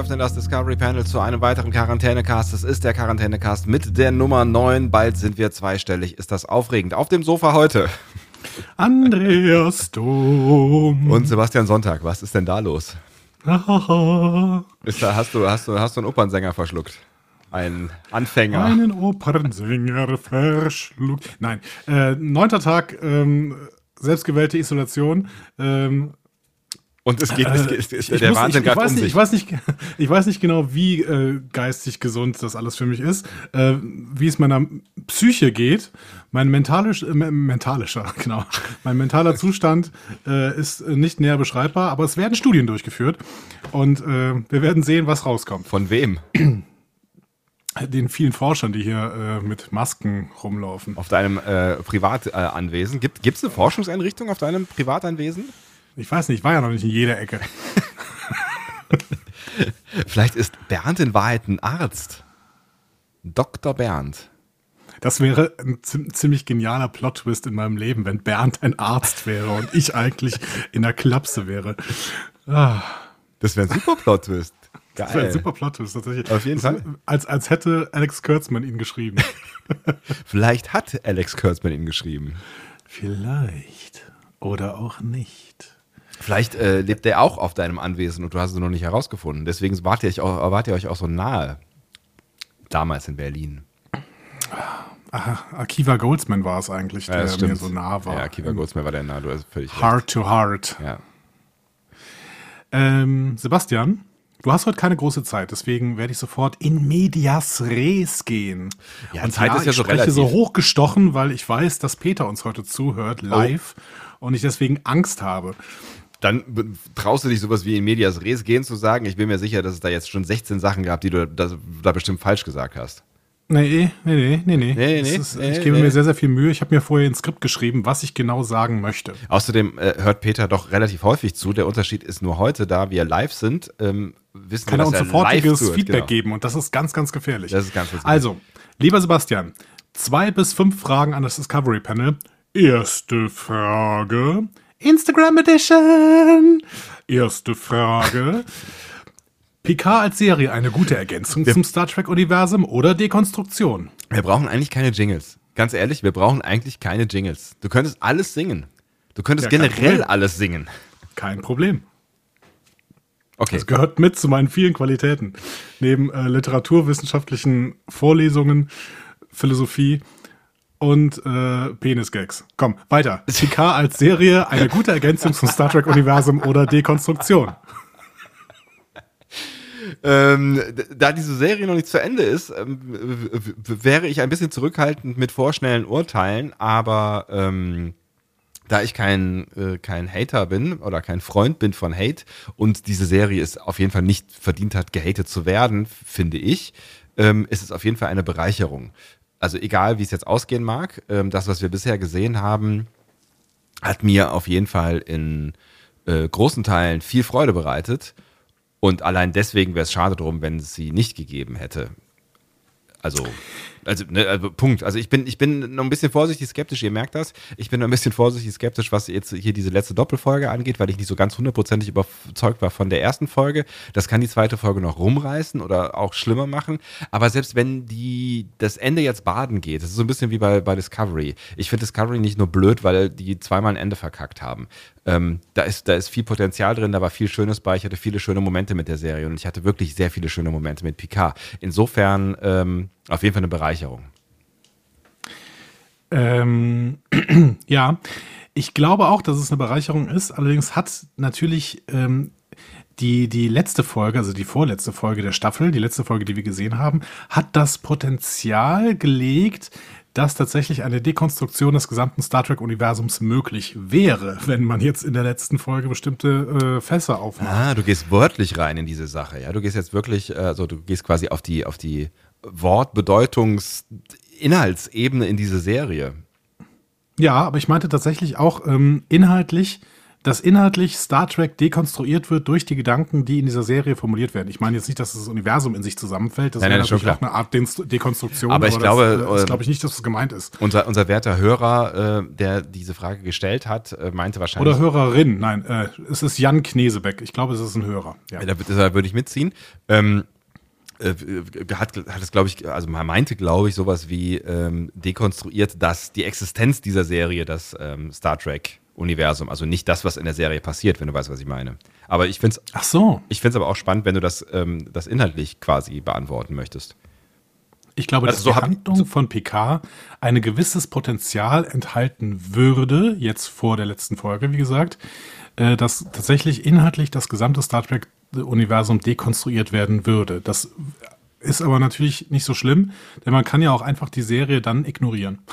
Eröffnen das Discovery Panel zu einem weiteren Quarantänecast. Es ist der Quarantänecast mit der Nummer 9. Bald sind wir zweistellig. Ist das aufregend? Auf dem Sofa heute. Andreas Dom. Und Sebastian Sonntag. Was ist denn da los? Ist da, hast, du, hast, du, hast du einen Opernsänger verschluckt? Ein Anfänger. Einen Opernsänger verschluckt. Nein, äh, neunter Tag, ähm, selbstgewählte Isolation. Ähm, Und es geht, es geht, es ich- geht der Wahnsinn gerade weiß um nicht, ich, weiß nicht, ich weiß nicht genau, wie äh, geistig gesund das alles für mich ist, äh, wie es meiner Psyche geht. Mein mentalisch, äh, me- mentalischer, genau, mein mentaler Zustand äh, ist äh, nicht näher beschreibbar, aber es werden Studien durchgeführt und äh, wir werden sehen, was rauskommt. Von wem? Den vielen Forschern, die hier äh, mit Masken rumlaufen. Auf deinem äh, Privatanwesen. Äh, Anwesen. gibt es eine Forschungseinrichtung auf deinem Privatanwesen? Ich weiß nicht, ich war ja noch nicht in jeder Ecke. Vielleicht ist Bernd in Wahrheit ein Arzt. Dr. Bernd. Das wäre ein ziem- ziemlich genialer Plot-Twist in meinem Leben, wenn Bernd ein Arzt wäre und ich eigentlich in der Klapse wäre. Ah, Das wäre ein super Plot-Twist. Geil. das wäre ein super Plot-Twist tatsächlich. Auf jeden Das- Fall. Als, als hätte Alex Kurtzman ihn geschrieben. Vielleicht hat Alex Kurtzman ihn geschrieben. Vielleicht. Oder auch nicht. Vielleicht äh, lebt er auch auf deinem Anwesen und du hast es noch nicht herausgefunden. Deswegen wart ihr, euch auch, wart ihr euch auch so nahe. Damals in Berlin. Aha, Akiva Goldsman war es eigentlich, der das mir so nah war. Ja, Kiva Goldsman war der nah. Du hast völlig recht. Heart to Heart. Ja. Ähm, Sebastian, du hast heute keine große Zeit, deswegen werde ich sofort in medias res gehen. Ja, Zeit ist ja ich so spreche relativ. so hochgestochen, weil ich weiß, dass Peter uns heute Oh. zuhört, live, und ich deswegen Angst habe. Dann traust du dich sowas wie in Medias Res gehen zu sagen. Ich bin mir sicher, dass es da jetzt schon 16 Sachen gab, die du da, da bestimmt falsch gesagt hast. Nee, nee, nee, nee, nee. Nee, nee, Es ist, nee, ich gebe nee. mir sehr, sehr viel Mühe. Ich habe mir vorher ein Skript geschrieben, was ich genau sagen möchte. Außerdem äh, hört Peter doch relativ häufig zu. Der Unterschied ist nur heute, da wir live sind, ähm, wissen Kann wir, er dass uns er sofortiges live zuhört. Feedback Genau. geben und das ist ganz, ganz gefährlich. Das ist ganz gefährlich. Also, lieber Sebastian, zwei bis fünf Fragen an das Discovery Panel. Erste Frage. Instagram Edition. Erste Frage. Picard als Serie eine gute Ergänzung zum Star Trek-Universum oder Dekonstruktion? Wir brauchen eigentlich keine Jingles. Ganz ehrlich, wir brauchen eigentlich keine Jingles. Du könntest alles singen. Du könntest Ja, generell Problem. alles singen. Kein Problem. Okay. Das gehört mit zu meinen vielen Qualitäten. Neben äh, literaturwissenschaftlichen Vorlesungen, Philosophie und äh, Penis-Gags. Komm, weiter. Picard als Serie, eine gute Ergänzung zum Star Trek-Universum oder Dekonstruktion. Ähm, da diese Serie noch nicht zu Ende ist, ähm, wäre ich ein bisschen zurückhaltend mit vorschnellen Urteilen, aber ähm, da ich kein, äh, kein Hater bin oder kein Freund bin von Hate und diese Serie es auf jeden Fall nicht verdient hat, gehatet zu werden, finde ich, ähm, ist es auf jeden Fall eine Bereicherung. Also egal, wie es jetzt ausgehen mag, ähm, das, was wir bisher gesehen haben, hat mir auf jeden Fall in äh, großen Teilen viel Freude bereitet. Und allein deswegen wäre es schade drum, wenn es sie nicht gegeben hätte. Also, also, ne, also Punkt. Also ich bin, ich bin noch ein bisschen vorsichtig skeptisch, ihr merkt das. Ich bin noch ein bisschen vorsichtig skeptisch, was jetzt hier diese letzte Doppelfolge angeht, weil ich nicht so ganz hundertprozentig überzeugt war von der ersten Folge. Das kann die zweite Folge noch rumreißen oder auch schlimmer machen. Aber selbst wenn die das Ende jetzt baden geht, das ist so ein bisschen wie bei, bei Discovery. Ich finde Discovery nicht nur blöd, weil die zweimal ein Ende verkackt haben. Ähm, da, ist, da ist viel Potenzial drin, da war viel Schönes bei. Ich hatte viele schöne Momente mit der Serie und ich hatte wirklich sehr viele schöne Momente mit Picard. Insofern ähm, auf jeden Fall eine Bereicherung. Ähm, ja, ich glaube auch, dass es eine Bereicherung ist. Allerdings hat natürlich ähm, die, die letzte Folge, also die vorletzte Folge der Staffel, die letzte Folge, die wir gesehen haben, hat das Potenzial gelegt, dass tatsächlich eine Dekonstruktion des gesamten Star Trek-Universums möglich wäre, wenn man jetzt in der letzten Folge bestimmte äh, Fässer aufmacht. Ah, du gehst wörtlich rein in diese Sache, ja. Du gehst jetzt wirklich, also du gehst quasi auf die, auf die Wortbedeutungs-Inhaltsebene in diese Serie. Ja, aber ich meinte tatsächlich auch ähm, inhaltlich, dass inhaltlich Star Trek dekonstruiert wird durch die Gedanken, die in dieser Serie formuliert werden. Ich meine jetzt nicht, dass das Universum in sich zusammenfällt, das Nein, wäre nein, schon natürlich auch eine Art De Dekonstruktion, Aber ich glaube, das, äh, das ähm, glaube ich nicht, dass das gemeint ist. Unser, unser werter Hörer, äh, der diese Frage gestellt hat, äh, meinte wahrscheinlich. Oder Hörerin, nein, äh, es ist Jan Knesebeck. Ich glaube, es ist ein Hörer. Ja. Da, da würde ich mitziehen. Ähm, äh, hat, hat es, glaube ich, also man meinte, glaube ich, sowas wie ähm, dekonstruiert, dass die Existenz dieser Serie das ähm, Star Trek-Universum, also nicht das, was in der Serie passiert, wenn du weißt, was ich meine. Aber ich finde es Ach so, ich find's aber auch spannend, wenn du das, ähm, das inhaltlich quasi beantworten möchtest. ich glaube, Also dass so die Handlung von Picard ein gewisses Potenzial enthalten würde, jetzt vor der letzten Folge, wie gesagt, äh, dass tatsächlich inhaltlich das gesamte Star Trek-Universum dekonstruiert werden würde. Das ist aber natürlich nicht so schlimm, denn man kann ja auch einfach die Serie dann ignorieren.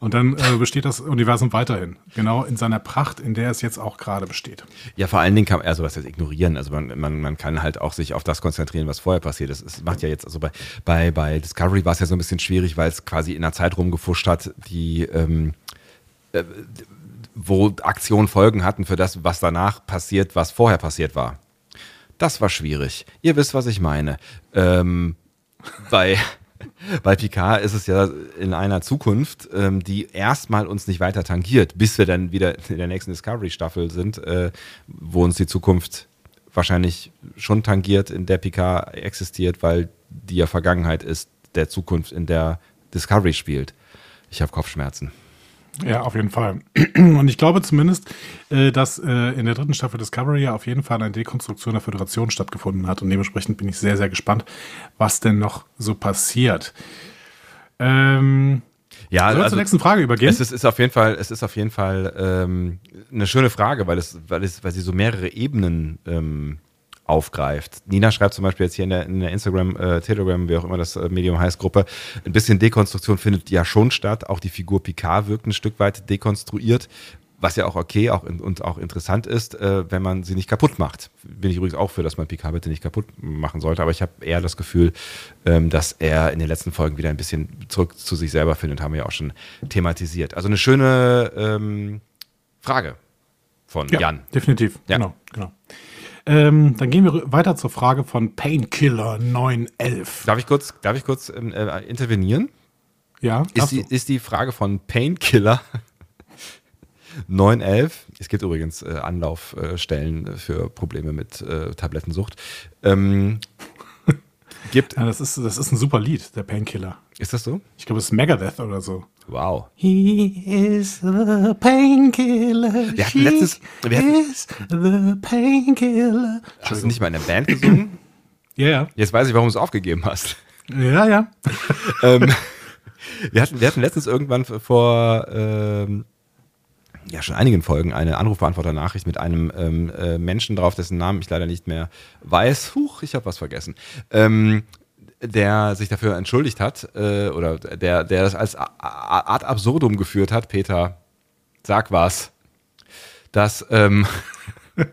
Und dann äh, besteht das Universum weiterhin, genau in seiner Pracht, in der es jetzt auch gerade besteht. Ja, vor allen Dingen kann man, also was heißt ignorieren, also man, man, man kann halt auch sich auf das konzentrieren, was vorher passiert ist. Es macht ja jetzt, also bei, bei, bei Discovery war es ja so ein bisschen schwierig, weil es quasi in einer Zeit rumgefuscht hat, die, ähm, äh, wo Aktionen Folgen hatten für das, was danach passiert, was vorher passiert war. Das war schwierig. Ihr wisst, was ich meine. Ähm, bei, bei Picard ist es ja in einer Zukunft, ähm, die erstmal uns nicht weiter tangiert, bis wir dann wieder in der nächsten Discovery-Staffel sind, äh, wo uns die Zukunft wahrscheinlich schon tangiert, in der Picard existiert, weil die ja Vergangenheit ist der Zukunft, in der Discovery spielt. Ich habe Kopfschmerzen. Ja, auf jeden Fall. Und ich glaube zumindest, äh, dass äh, in der dritten Staffel Discovery ja auf jeden Fall eine Dekonstruktion der Föderation stattgefunden hat. Und dementsprechend bin ich sehr, sehr gespannt, was denn noch so passiert. Ähm, Ja, sollen wir also- zur nächsten Frage übergehen? Es ist, ist auf jeden Fall, es ist auf jeden Fall ähm, eine schöne Frage, weil es, weil es, weil sie so mehrere Ebenen ähm, aufgreift. Nina schreibt zum Beispiel jetzt hier in der, in der Instagram, äh, Telegram, wie auch immer das äh, Medium heißt, Gruppe, ein bisschen Dekonstruktion findet ja schon statt. Auch die Figur Picard wirkt ein Stück weit dekonstruiert. Was ja auch okay auch in, und auch interessant ist, äh, wenn man sie nicht kaputt macht. Bin ich übrigens auch für, dass man Picard bitte nicht kaputt machen sollte. Aber ich habe eher das Gefühl, ähm, dass er in den letzten Folgen wieder ein bisschen zurück zu sich selber findet. Haben wir ja auch schon thematisiert. Also eine schöne ähm, Frage von ja, Jan. definitiv. Ja. Genau, genau. Ähm, dann gehen wir weiter zur Frage von Painkiller 911. Darf ich kurz, darf ich kurz ähm, äh, intervenieren? Ja, Ist die, ist die Frage von Painkiller 911. Es gibt übrigens äh, Anlaufstellen für Probleme mit äh, Tablettensucht. Ähm, gibt, ja, das, ist, das ist ein super Lied, der Painkiller. Ist das so? Ich glaube, es ist Megadeth oder so. Wow. He is the painkiller. Wir hatten She letztens- wir hatten- is the painkiller. Hast du nicht mal in der Band gesungen? Ja, ja. Jetzt weiß ich, warum du es aufgegeben hast. Ja, ja. ähm, wir, hatten, wir hatten letztens irgendwann vor ähm, ja, schon einigen Folgen eine Anrufbeantworter-Nachricht mit einem ähm, äh, Menschen drauf, dessen Namen ich leider nicht mehr weiß. Huch, ich habe was vergessen. Ähm, der sich dafür entschuldigt hat äh, oder der, der das als Art Absurdum geführt hat, Peter, sag was, dass, ähm,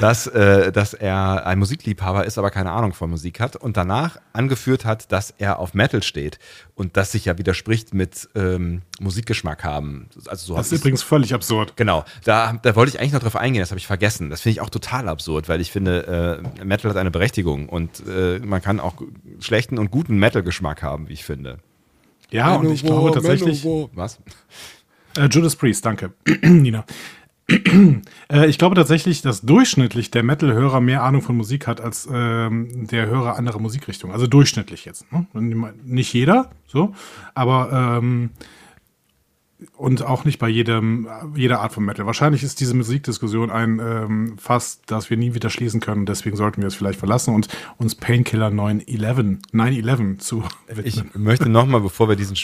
dass, äh, dass er ein Musikliebhaber ist, aber keine Ahnung von Musik hat und danach angeführt hat, dass er auf Metal steht und das sich ja widerspricht mit ähm, Musikgeschmack haben. Also so Das ist übrigens völlig absurd. Genau, da, da wollte ich eigentlich noch drauf eingehen, das habe ich vergessen. Das finde ich auch total absurd, weil ich finde, äh, Metal hat eine Berechtigung und äh, man kann auch schlechten und guten Metal-Geschmack haben, wie ich finde. Ja, und ich glaube tatsächlich. Was? Äh, Judas Priest, danke. Nina. äh, ich glaube tatsächlich, dass durchschnittlich der Metal-Hörer mehr Ahnung von Musik hat als ähm, der Hörer anderer Musikrichtungen. Also durchschnittlich jetzt. Ne? Nicht jeder, so. Aber ähm, und auch nicht bei jedem, jeder Art von Metal. Wahrscheinlich ist diese Musikdiskussion ein ähm, Fass, das wir nie wieder schließen können. Deswegen sollten wir es vielleicht verlassen und uns Painkiller 911, 911 zu widmen. Ich möchte nochmal, bevor wir diesen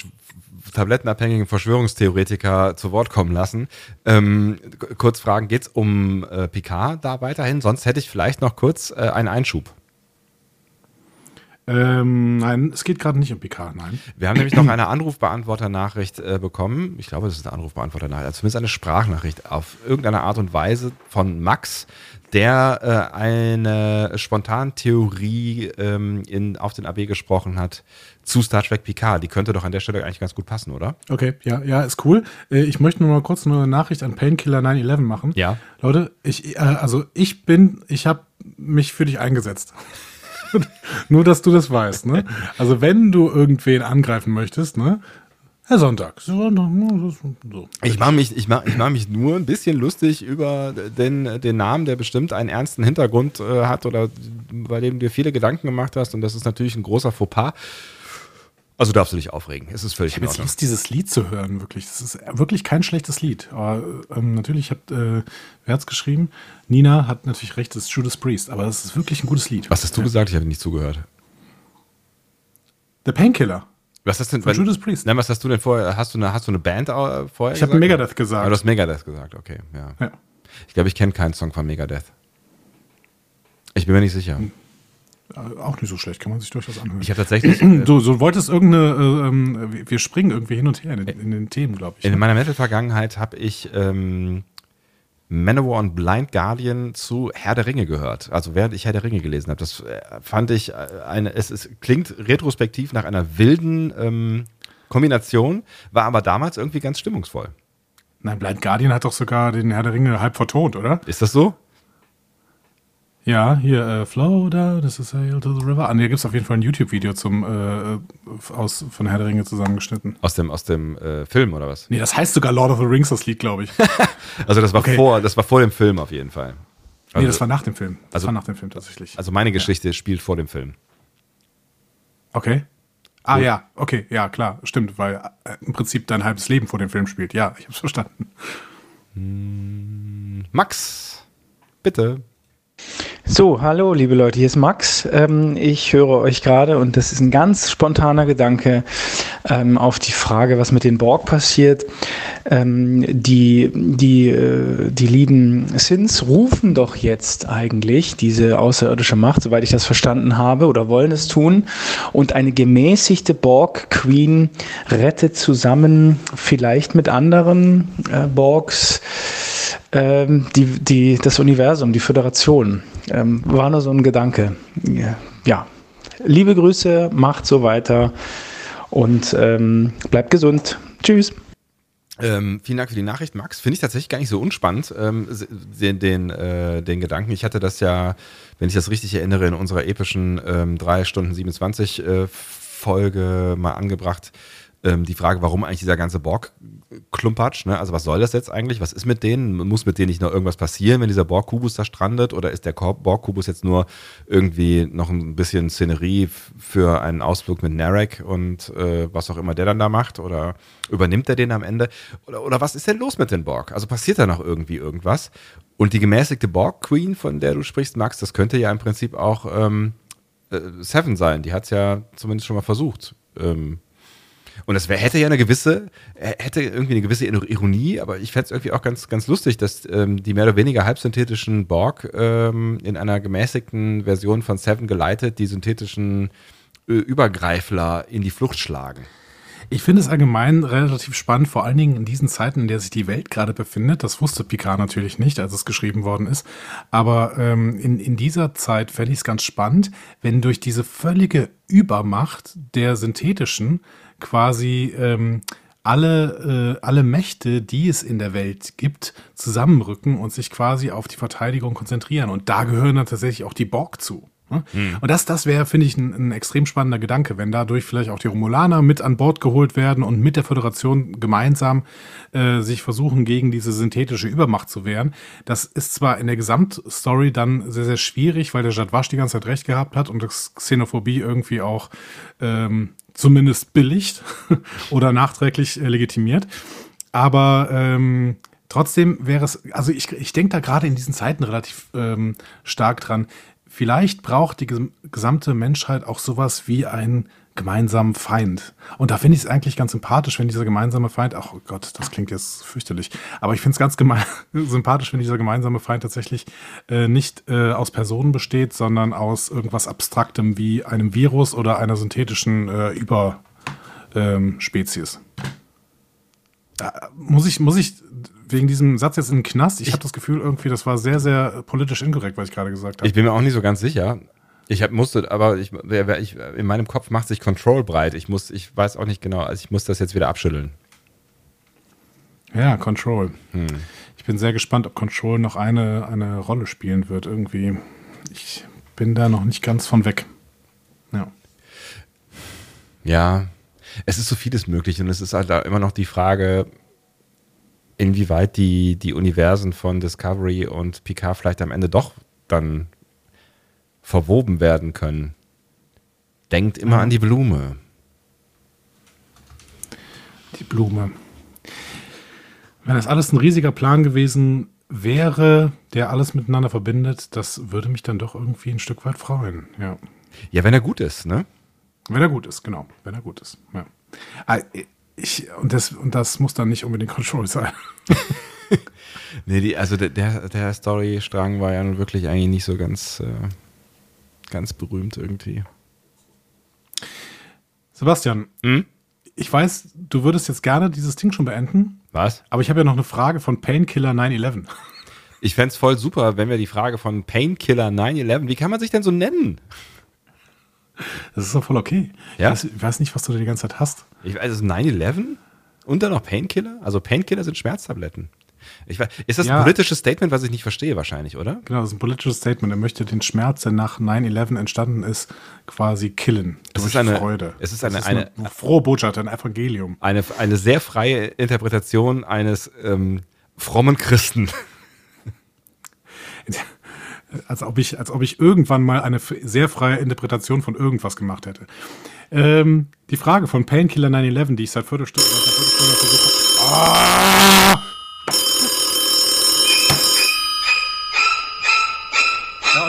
tablettenabhängigen Verschwörungstheoretiker zu Wort kommen lassen, ähm, kurz fragen, geht es um äh, Picard da weiterhin? Sonst hätte ich vielleicht noch kurz äh, einen Einschub. Ähm, nein, es geht gerade nicht um PK, nein. Wir haben nämlich noch eine Anrufbeantworter-Nachricht äh, bekommen. Ich glaube, das ist eine Anrufbeantworter-Nachricht, also zumindest eine Sprachnachricht auf irgendeine Art und Weise von Max, der äh, eine Spontantheorie ähm, in, auf den AB gesprochen hat zu Star Trek Picard. Die könnte doch an der Stelle eigentlich ganz gut passen, oder? Okay, ja, ja, ist cool. Äh, ich möchte nur mal kurz eine Nachricht an Painkiller 911 machen. Ja. Leute, ich, äh, also ich bin, ich habe mich für dich eingesetzt. Nur, dass du das weißt, ne? Also, wenn du irgendwen angreifen möchtest, ne? Herr Sonntag. So. Ich mache mich, ich mach, ich mach mich nur ein bisschen lustig über den, den Namen, der bestimmt einen ernsten Hintergrund äh, hat oder bei dem du dir viele Gedanken gemacht hast. Und das ist natürlich ein großer Fauxpas. Also darfst du dich aufregen. Es ist völlig ich in Ordnung. Lust, dieses Lied zu hören, wirklich. Das ist wirklich kein schlechtes Lied. Aber ähm, natürlich hat, äh, wer hat's geschrieben? Nina hat natürlich recht, das ist Judas Priest. Aber es ist wirklich ein gutes Lied. Was hast du ja. gesagt? Ich habe nicht zugehört. The Painkiller. Was hast denn? Von Judas Priest. Nein, was hast du denn vorher? Hast du eine, hast du eine Band vorher? Ich habe Megadeth gesagt. Ah, du hast Megadeth gesagt, okay. Ja. ja. Ich glaube, ich kenne keinen Song von Megadeth. Ich bin mir nicht sicher. Hm. Äh, auch nicht so schlecht, kann man sich durchaus anhören. Ich habe tatsächlich. Äh, du, so wolltest irgendeine, äh, wir springen irgendwie hin und her in, in den Themen, glaube ich. In ne? meiner Metal-Vergangenheit habe ich ähm, Manowar und Blind Guardian zu Herr der Ringe gehört. Also während ich Herr der Ringe gelesen habe. Das äh, fand ich eine, es, es, klingt retrospektiv nach einer wilden ähm, Kombination, war aber damals irgendwie ganz stimmungsvoll. Nein, Blind Guardian hat doch sogar den Herr der Ringe halb vertont, oder? Ist das so? Ja, hier äh, Flow down, this is sail to the river. Ah, hier gibt es auf jeden Fall ein YouTube-Video zum äh, aus von Herr der Ringe zusammengeschnitten. Aus dem, aus dem äh, Film oder was? Nee, das heißt sogar Lord of the Rings, das Lied, glaube ich. also das war okay. vor, das war vor dem Film auf jeden Fall. Also, nee, das war nach dem Film. Das also, war nach dem Film tatsächlich. Also meine Geschichte ja. spielt vor dem Film. Okay. Ah Gut. ja, okay, ja, klar, stimmt, weil äh, im Prinzip dein halbes Leben vor dem Film spielt. Ja, ich hab's verstanden. Hm, Max, bitte. So, hallo liebe Leute, hier ist Max. Ähm, ich höre euch gerade und das ist ein ganz spontaner Gedanke ähm, auf die Frage, was mit den Borg passiert. Ähm, die, die, äh, die lieben Sins rufen doch jetzt eigentlich diese außerirdische Macht, soweit ich das verstanden habe, oder wollen es tun. Und eine gemäßigte Borg-Queen rettet zusammen vielleicht mit anderen äh, Borgs ähm, die, die, das Universum, die Föderation. Ähm, war nur so ein Gedanke. Ja. Liebe Grüße, macht so weiter und ähm, bleibt gesund. Tschüss. Ähm, vielen Dank für die Nachricht, Max. Finde ich tatsächlich gar nicht so unspannend, ähm, den, den, äh, den Gedanken. Ich hatte das ja, wenn ich das richtig erinnere, in unserer epischen ähm, 3 Stunden 27 äh, Folge mal angebracht. Ähm, die Frage, warum eigentlich dieser ganze Borg Klumpatsch, ne? Also was soll das jetzt eigentlich? Was ist mit denen? Muss mit denen nicht noch irgendwas passieren, wenn dieser Borg-Kubus da strandet? Oder ist der Borg-Kubus jetzt nur irgendwie noch ein bisschen Szenerie für einen Ausflug mit Narek und äh, was auch immer der dann da macht? Oder übernimmt er den am Ende? Oder, oder was ist denn los mit den Borg? Also passiert da noch irgendwie irgendwas? Und die gemäßigte Borg-Queen, von der du sprichst, Max, das könnte ja im Prinzip auch ähm, äh, Seven sein. Die hat es ja zumindest schon mal versucht. Ähm, und das wär, hätte ja eine gewisse, hätte irgendwie eine gewisse Ironie, aber ich fände es irgendwie auch ganz, ganz lustig, dass ähm, die mehr oder weniger halbsynthetischen Borg ähm, in einer gemäßigten Version von Seven geleitet die synthetischen äh, Übergreifler in die Flucht schlagen. Ich finde es allgemein relativ spannend, vor allen Dingen in diesen Zeiten, in der sich die Welt gerade befindet. Das wusste Picard natürlich nicht, als es geschrieben worden ist. Aber ähm, in, in dieser Zeit fände ich es ganz spannend, wenn durch diese völlige Übermacht der synthetischen quasi ähm, alle, äh, alle Mächte, die es in der Welt gibt, zusammenrücken und sich quasi auf die Verteidigung konzentrieren. Und da gehören dann tatsächlich auch die Borg zu. Ne? Mhm. Und das, das wäre, finde ich, ein, ein, extrem spannender Gedanke, wenn dadurch vielleicht auch die Romulaner mit an Bord geholt werden und mit der Föderation gemeinsam äh, sich versuchen, gegen diese synthetische Übermacht zu wehren. Das ist zwar in der Gesamtstory dann sehr, sehr schwierig, weil der Jadwasch die ganze Zeit recht gehabt hat und das Xenophobie irgendwie auch ähm, zumindest billigt oder nachträglich äh, legitimiert. Aber ähm, trotzdem wäre es, also ich, ich denke da gerade in diesen Zeiten relativ ähm, stark dran. Vielleicht braucht die ges- gesamte Menschheit auch sowas wie einen gemeinsamen Feind. Und da finde ich es eigentlich ganz sympathisch, wenn dieser gemeinsame Feind, ach oh Gott, das klingt jetzt fürchterlich, aber ich finde es ganz sympathisch, wenn dieser gemeinsame Feind tatsächlich äh, nicht äh, aus Personen besteht, sondern aus irgendwas Abstraktem wie einem Virus oder einer synthetischen äh, Über ähm. Da muss ich, muss ich wegen diesem Satz jetzt in den Knast? Ich habe das Gefühl, irgendwie, das war sehr, sehr politisch inkorrekt, was ich gerade gesagt habe. Ich bin mir auch nicht so ganz sicher. Ich hab, musste, aber ich, ich, in meinem Kopf macht sich Control breit. Ich muss, ich weiß auch nicht genau, also ich muss das jetzt wieder abschütteln. Ja, Control. Ich bin sehr gespannt, ob Control noch eine, eine Rolle spielen wird. Irgendwie. Ich bin da noch nicht ganz von weg. Ja. Ja, es ist so vieles möglich und es ist halt da immer noch die Frage, inwieweit die, die Universen von Discovery und Picard vielleicht am Ende doch dann verwoben werden können. Denkt immer an die Blume. Die Blume. Wenn das alles ein riesiger Plan gewesen wäre, der alles miteinander verbindet, das würde mich dann doch irgendwie ein Stück weit freuen. Ja. Ja, wenn er gut ist, ne? Wenn er gut ist, genau. Wenn er gut ist. Ja. Ah, Ich, und, das, und das muss dann nicht unbedingt Control sein. Nee, die, also der, der, der Storystrang war ja nun wirklich eigentlich nicht so ganz, äh, ganz berühmt irgendwie. Sebastian, Hm? ich weiß, du würdest jetzt gerne dieses Ding schon beenden, Was? aber ich habe ja noch eine Frage von Painkiller 911. Ich fänd's voll super, wenn wir die Frage von Painkiller 911, wie kann man sich denn so nennen? Das ist doch voll okay. Ja? Ich, weiß, ich weiß nicht, was du da die ganze Zeit hast. Ich weiß, also 9-11 und dann noch Painkiller? Also Painkiller sind Schmerztabletten. Ich weiß, ist das Ja. ein politisches Statement, was ich nicht verstehe wahrscheinlich, oder? Genau, das ist ein politisches Statement. Er möchte den Schmerz, der nach 9-11 entstanden ist, quasi killen. Durch ist eine- Freude. es ist Das eine- eine- eine frohe Botschaft, ein Evangelium. Eine, eine sehr freie Interpretation eines ähm, frommen Christen. Als ob ich, als ob ich irgendwann mal eine sehr freie Interpretation von irgendwas gemacht hätte. Ähm, die Frage von Painkiller 911, die ich seit Viertelstunde, seit Viertelstunde versuche. Ah!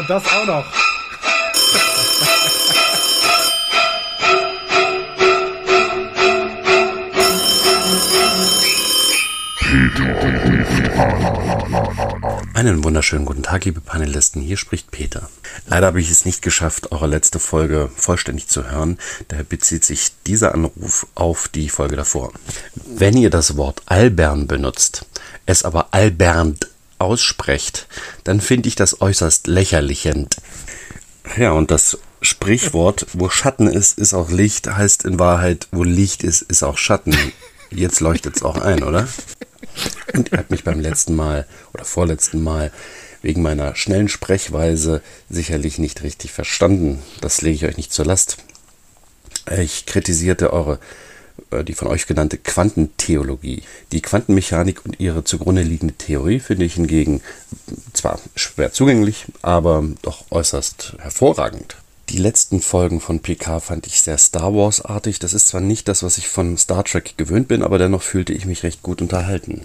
Das auch noch. Einen wunderschönen guten Tag, liebe Panelisten. Hier spricht Peter. Leider habe ich es nicht geschafft, eure letzte Folge vollständig zu hören. Daher bezieht sich dieser Anruf auf die Folge davor. Wenn ihr das Wort Albern benutzt, es aber Albernd aussprecht, dann finde ich das äußerst lächerlichend. Ja, und das Sprichwort, wo Schatten ist, ist auch Licht, heißt in Wahrheit, wo Licht ist, ist auch Schatten. Jetzt leuchtet es auch ein, oder? Und ihr habt mich beim letzten Mal oder vorletzten Mal wegen meiner schnellen Sprechweise sicherlich nicht richtig verstanden. Das lege ich euch nicht zur Last. Ich kritisierte eure, die von euch genannte Quantentheologie. Die Quantenmechanik und ihre zugrunde liegende Theorie finde ich hingegen zwar schwer zugänglich, aber doch äußerst hervorragend. Die letzten Folgen von PK fand ich sehr Star Wars-artig. Das ist zwar nicht das, was ich von Star Trek gewöhnt bin, aber dennoch fühlte ich mich recht gut unterhalten.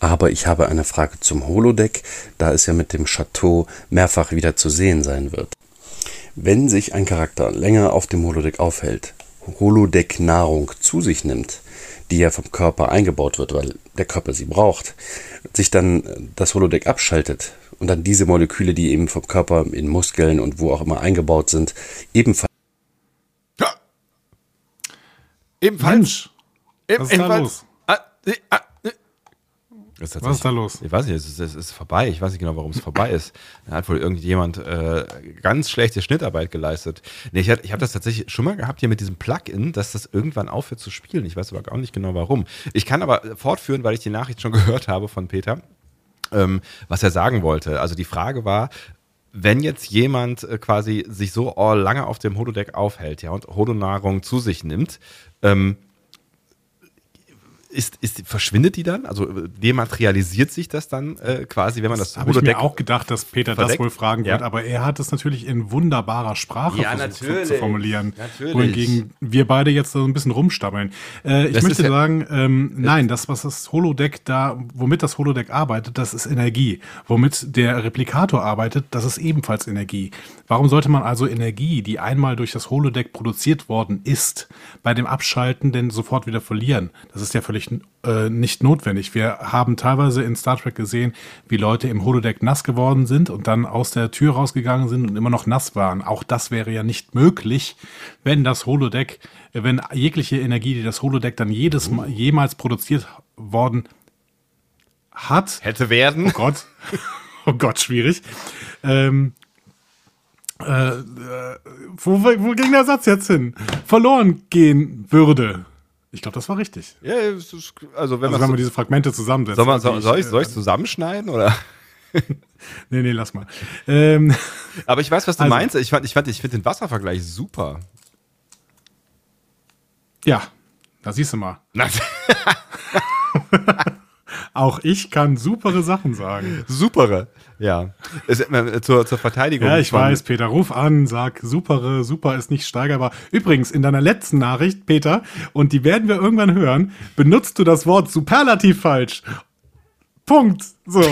Aber ich habe eine Frage zum Holodeck, da es ja mit dem Chateau mehrfach wieder zu sehen sein wird. Wenn sich ein Charakter länger auf dem Holodeck aufhält, Holodeck-Nahrung zu sich nimmt, die ja vom Körper eingebaut wird, weil der Körper sie braucht, sich dann das Holodeck abschaltet und dann diese Moleküle, die eben vom Körper in Muskeln und wo auch immer eingebaut sind, ebenfalls Ebenfalls. Mensch, Eben- was ist da ebenfalls- los? Ah, äh, ah, äh. Ist Was ist da los? Ich weiß nicht, es ist, es ist vorbei. Ich weiß nicht genau, warum es vorbei ist. Da hat wohl irgendjemand äh, ganz schlechte Schnittarbeit geleistet. Nee, ich, hab- ich habe das tatsächlich schon mal gehabt hier mit diesem Plugin, dass das irgendwann aufhört zu spielen. Ich weiß aber auch nicht genau warum. Ich kann aber fortführen, weil ich die Nachricht schon gehört habe von Peter, ähm, was er sagen wollte. Also die Frage war, wenn jetzt jemand äh, quasi sich so lange auf dem Holodeck aufhält, ja, und Holonahrung zu sich nimmt, ähm, ist, ist, verschwindet die dann? Also äh, dematerialisiert sich das dann äh, quasi, wenn man das, das habe ich mir auch gedacht, dass Peter verdeckt? das wohl fragen ja. wird, aber er hat es natürlich in wunderbarer Sprache ja, versucht zu formulieren. Natürlich. Wohingegen wir beide jetzt so ein bisschen rumstammeln. Äh, ich das möchte sagen, ähm, nein, das, was das Holodeck da, womit das Holodeck arbeitet, das ist Energie. Womit der Replikator arbeitet, das ist ebenfalls Energie. Warum sollte man also Energie, die einmal durch das Holodeck produziert worden ist, bei dem Abschalten denn sofort wieder verlieren? Das ist ja völlig äh, nicht notwendig. Wir haben teilweise in Star Trek gesehen, wie Leute im Holodeck nass geworden sind und dann aus der Tür rausgegangen sind und immer noch nass waren. Auch das wäre ja nicht möglich, wenn das Holodeck, wenn jegliche Energie, die das Holodeck dann jedes Mal, jemals produziert worden hat. Hätte werden. Oh Gott. Oh Gott, schwierig. Ähm, äh, äh, wo, wo ging der Satz jetzt hin? Verloren gehen würde. Ich glaube, das war richtig. Ja, also wenn, also wenn man diese Fragmente zusammensetzt. Soll, man, soll, soll ich es zusammenschneiden oder? nee, nee, lass mal. Ähm, Aber ich weiß, was du also, meinst. Ich fand, ich fand, ich finde den Wasservergleich super. Ja, da siehst du mal. Auch ich kann supere Sachen sagen. Supere, ja. Es, äh, zur, zur Verteidigung. Ja, ich weiß, Peter, ruf an, sag supere, super ist nicht steigerbar. Übrigens, in deiner letzten Nachricht, Peter, und die werden wir irgendwann hören, benutzt du das Wort superlativ falsch. Punkt. So.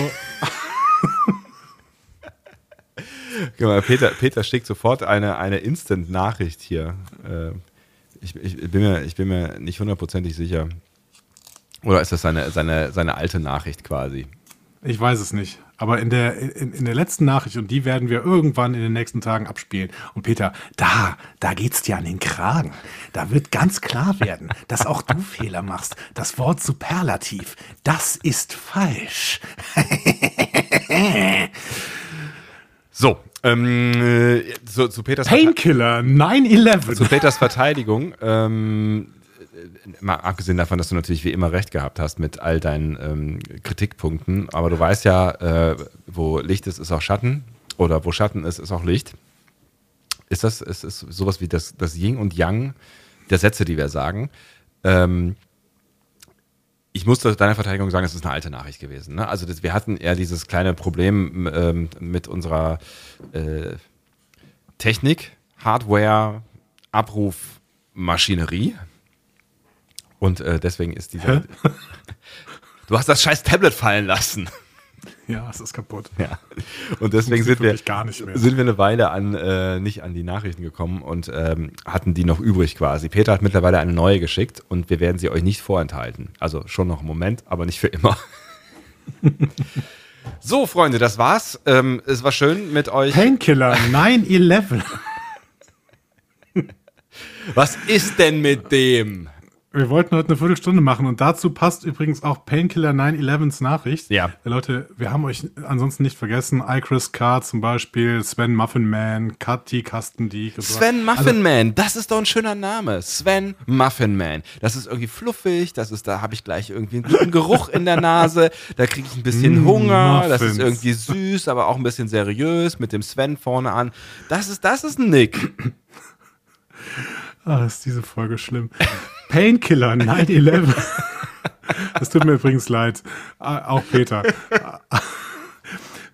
Peter, Peter schickt sofort eine, eine Instant-Nachricht hier. Äh, ich, ich, bin mir, ich bin mir nicht hundertprozentig sicher. Oder ist das seine, seine, seine alte Nachricht quasi? Ich weiß es nicht. Aber in der, in, in, der letzten Nachricht, und die werden wir irgendwann in den nächsten Tagen abspielen. Und Peter, da, da geht's dir an den Kragen. Da wird ganz klar werden, dass auch du Fehler machst. Das Wort Superlativ, das ist falsch. so, ähm, äh, zu, zu Peters Painkiller 9-11. Zu Peters Verteidigung. Ähm, mal abgesehen davon, dass du natürlich wie immer recht gehabt hast mit all deinen ähm, Kritikpunkten, aber du weißt ja, äh, wo Licht ist, ist auch Schatten oder wo Schatten ist, ist auch Licht. Ist das ist, ist sowas wie das, das Yin und Yang der Sätze, die wir sagen? Ähm, ich muss deiner Verteidigung sagen, es ist eine alte Nachricht gewesen. Ne? Also das, wir hatten eher dieses kleine Problem ähm, mit unserer äh, Technik, Hardware, Abrufmaschinerie. Und äh, deswegen ist dieser. du hast das scheiß Tablet fallen lassen. Ja, es ist kaputt. Ja. Und deswegen sind wir, gar nicht mehr. sind wir eine Weile an, äh, nicht an die Nachrichten gekommen und ähm, hatten die noch übrig quasi. Peter hat mittlerweile eine neue geschickt und wir werden sie euch nicht vorenthalten. Also schon noch einen Moment, aber nicht für immer. so, Freunde, das war's. Ähm, es war schön mit euch. Painkiller 9-11. Was ist denn mit dem? Wir wollten heute eine Viertelstunde machen und dazu passt übrigens auch Painkiller 9-11s Nachricht. Ja. Leute, wir haben euch ansonsten nicht vergessen. iChris Carr zum Beispiel, Sven Muffinman, Katy Kastendiek. Sven Muffinman, also, das ist doch ein schöner Name. Sven Muffinman. Das ist irgendwie fluffig, das ist, da habe ich gleich irgendwie einen guten Geruch in der Nase, da kriege ich ein bisschen mm, Hunger, Muffins. das ist irgendwie süß, aber auch ein bisschen seriös mit dem Sven vorne an. Das ist, das ist ein Nick. Ah, ist diese Folge schlimm. Painkiller 9-11. Das tut mir übrigens leid. Auch Peter.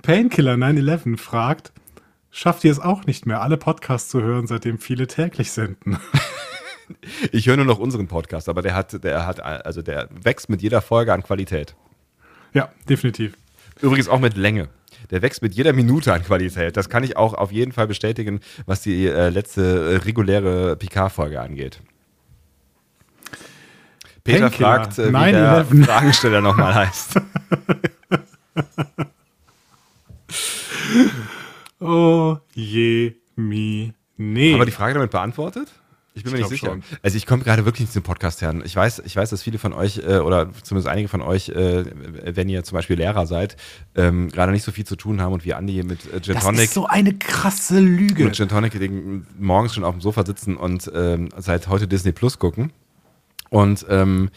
Painkiller 9-11 fragt, schafft ihr es auch nicht mehr, alle Podcasts zu hören, seitdem viele täglich senden? Ich höre nur noch unseren Podcast, aber der hat, der hat, also der wächst mit jeder Folge an Qualität. Ja, definitiv. Übrigens auch mit Länge der wächst mit jeder Minute an Qualität. Das kann ich auch auf jeden Fall bestätigen, was die äh, letzte äh, reguläre Picard-Folge angeht. Peter fragt, äh, wie der Fragensteller nochmal heißt. oh je, mi, nee. Haben wir die Frage damit beantwortet? Ich bin mir nicht sicher. Schon. Also ich komme gerade wirklich nicht zum Podcast her. Ich weiß, ich weiß, dass viele von euch äh, oder zumindest einige von euch, äh, wenn ihr zum Beispiel Lehrer seid, ähm, gerade nicht so viel zu tun haben und wie Andi mit äh, Gin Tonic. Das ist so eine krasse Lüge. Mit Gin Tonic morgens schon auf dem Sofa sitzen und ähm, seit heute Disney Plus gucken. Und ähm,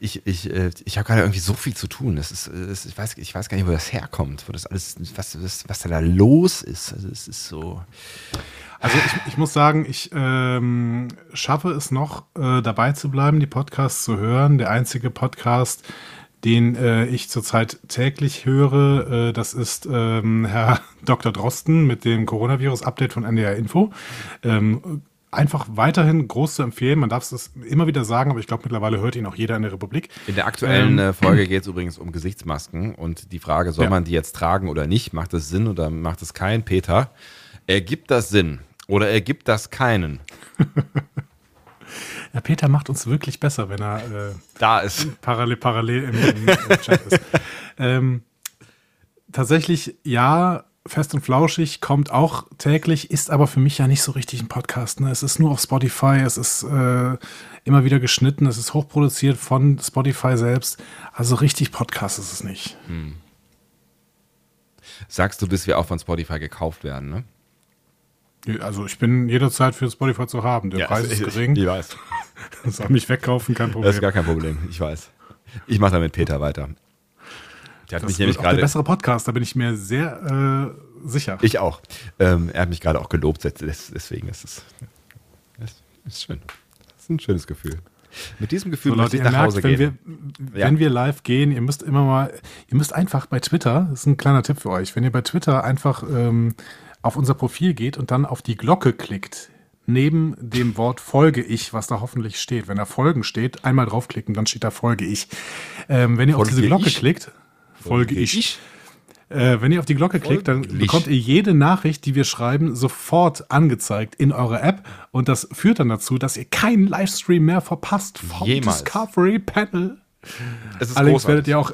ich, ich, äh, ich habe gerade irgendwie so viel zu tun. Das ist, das, ich, weiß, ich weiß gar nicht, wo das herkommt, wo das alles, was, was, was da los ist. Also es ist so. Also ich, ich muss sagen, ich ähm, schaffe es noch, äh, dabei zu bleiben, die Podcasts zu hören. Der einzige Podcast, den äh, ich zurzeit täglich höre, äh, das ist ähm, Herr Dr. Drosten mit dem Coronavirus-Update von NDR Info. Ähm, einfach weiterhin groß zu empfehlen. Man darf es immer wieder sagen, aber ich glaube, mittlerweile hört ihn auch jeder in der Republik. In der aktuellen ähm, Folge geht es übrigens um Gesichtsmasken und die Frage, soll ja. man die jetzt tragen oder nicht? Macht es Sinn oder macht es keinen? Peter, ergibt das Sinn oder ergibt das keinen? ja, Peter macht uns wirklich besser, wenn er äh, da ist. Parallel, parallel im, im, im Chat ist. ähm, tatsächlich, ja, Fest und Flauschig kommt auch täglich, ist aber für mich ja nicht so richtig ein Podcast. Ne? Es ist nur auf Spotify, es ist äh, immer wieder geschnitten, es ist hochproduziert von Spotify selbst. Also richtig Podcast ist es nicht. Hm. Sagst du, bis wir auch von Spotify gekauft werden, ne? Also ich bin jederzeit für Spotify zu haben. Der ja, Preis ist gering. Ich, ich weiß. Soll mich wegkaufen, kein Problem. Das ist gar kein Problem, ich weiß. Ich mache damit Peter weiter. Der hat das mich nämlich gerade. Der bessere Podcast, da bin ich mir sehr äh, sicher. Ich auch. Ähm, er hat mich gerade auch gelobt, deswegen ist es ist, ist schön. Das ist ein schönes Gefühl. Mit diesem Gefühl so, Leute, ich nach merkt, Hause wenn gehen. Wir, ja. Wenn wir live gehen, ihr müsst immer mal, ihr müsst einfach bei Twitter, das ist ein kleiner Tipp für euch, wenn ihr bei Twitter einfach ähm, auf unser Profil geht und dann auf die Glocke klickt, neben dem Wort Folge ich, was da hoffentlich steht. Wenn da Folgen steht, einmal draufklicken, dann steht da Folge ich. Ähm, wenn ihr Folge auf diese Glocke ich? klickt, Folge ich. ich. Äh, wenn ihr auf die Glocke klickt, dann bekommt ihr jede Nachricht, die wir schreiben, sofort angezeigt in eurer App. Und das führt dann dazu, dass ihr keinen Livestream mehr verpasst vom Jemals. Discovery Panel. Es ist Allerdings großartig. werdet ihr auch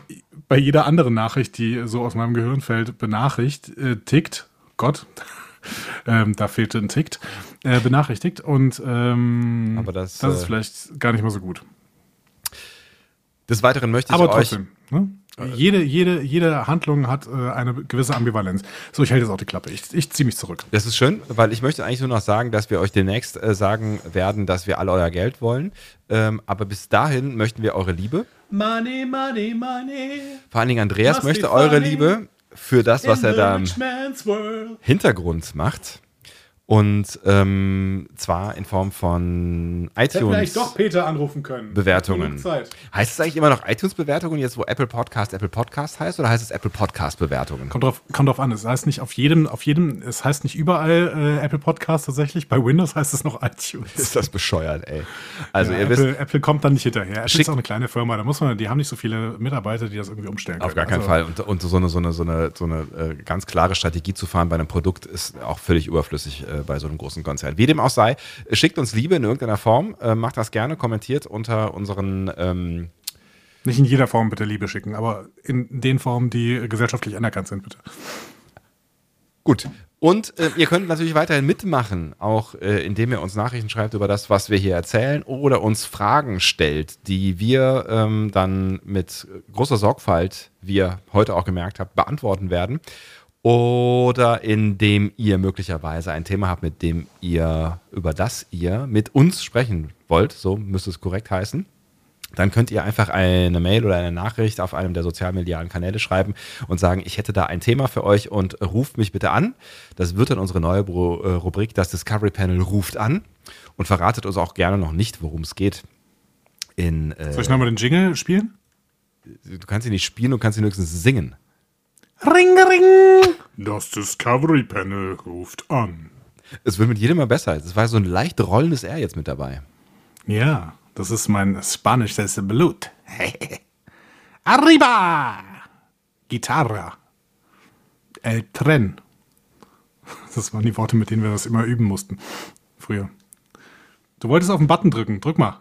bei jeder anderen Nachricht, die so aus meinem Gehirn fällt, benachrichtigt, äh, tickt. Gott, ähm, da fehlte ein Tickt, äh, benachrichtigt. Und ähm, Aber das, das ist äh, vielleicht gar nicht mal so gut. Des Weiteren möchte ich Aber trotzdem, euch. Ne? Jede, jede, jede Handlung hat äh, eine gewisse Ambivalenz. So, ich halte jetzt auch die Klappe. Ich, ich ziehe mich zurück. Das ist schön, weil ich möchte eigentlich nur noch sagen, dass wir euch demnächst äh, sagen werden, dass wir alle euer Geld wollen. Ähm, aber bis dahin möchten wir eure Liebe. Money, money, money. Vor allen Dingen Andreas möchte eure Liebe für das, was er da im Hintergrund macht. Und ähm, zwar in Form von iTunes. Hätten vielleicht doch Peter anrufen können. Bewertungen. Heißt es eigentlich immer noch iTunes-Bewertungen, jetzt wo Apple Podcast Apple Podcast heißt, oder heißt es Apple Podcast-Bewertungen? Kommt drauf, kommt drauf an. Es heißt nicht auf jedem, auf jedem, es heißt nicht überall äh, Apple Podcast tatsächlich. Bei Windows heißt es noch iTunes. Ist das bescheuert, ey. Also ja, ihr Apple, wisst. Apple kommt dann nicht hinterher. Apple ist auch eine kleine Firma, da muss man, die haben nicht so viele Mitarbeiter, die das irgendwie umstellen können. Auf gar keinen also, Fall. Und, und, so eine, so eine, so eine, so eine äh, ganz klare Strategie zu fahren bei einem Produkt ist auch völlig überflüssig äh, bei so einem großen Konzern. Wie dem auch sei, schickt uns Liebe in irgendeiner Form, äh, macht das gerne, kommentiert unter unseren. Ähm Nicht in jeder Form bitte Liebe schicken, aber in den Formen, die gesellschaftlich anerkannt sind, bitte. Gut. Und äh, ihr könnt natürlich weiterhin mitmachen, auch äh, indem ihr uns Nachrichten schreibt über das, was wir hier erzählen oder uns Fragen stellt, die wir ähm, dann mit großer Sorgfalt, wie ihr heute auch gemerkt habt, beantworten werden oder indem ihr möglicherweise ein Thema habt, mit dem ihr, über das ihr mit uns sprechen wollt, so müsste es korrekt heißen. Dann könnt ihr einfach eine Mail oder eine Nachricht auf einem der sozialmedialen Kanäle schreiben und sagen, ich hätte da ein Thema für euch und ruft mich bitte an. Das wird dann unsere neue äh, Rubrik, das Discovery Panel ruft an und verratet uns auch gerne noch nicht, worum es geht. In, äh, Soll ich nochmal den Jingle spielen? Du kannst ihn nicht spielen, du kannst ihn höchstens singen. Ring, ring! Das Discovery Panel ruft an. Es wird mit jedem mal besser. Es war so ein leicht rollendes R jetzt mit dabei. Ja, das ist mein spanisches Blut. Arriba! Gitarra. El tren. Das waren die Worte, mit denen wir das immer üben mussten. Früher. Du wolltest auf den Button drücken. Drück mal.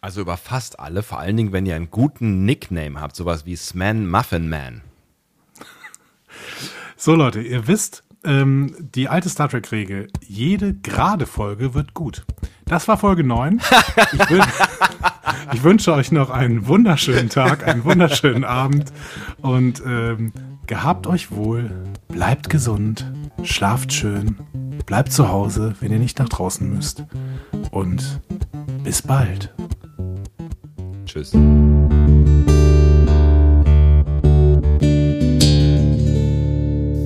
Also über fast alle, vor allen Dingen, wenn ihr einen guten Nickname habt, sowas wie Sman Muffin Man. So Leute, ihr wisst, ähm, die alte Star Trek-Regel, jede gerade Folge wird gut. Das war Folge 9. Ich, wün ich wünsche euch noch einen wunderschönen Tag, einen wunderschönen Abend und ähm, gehabt euch wohl, bleibt gesund, schlaft schön, bleibt zu Hause, wenn ihr nicht nach draußen müsst und bis bald. Tschüss.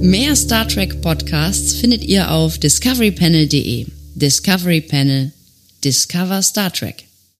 Mehr Star Trek Podcasts findet ihr auf discoverypanel.de. Discovery Panel. Discover Star Trek.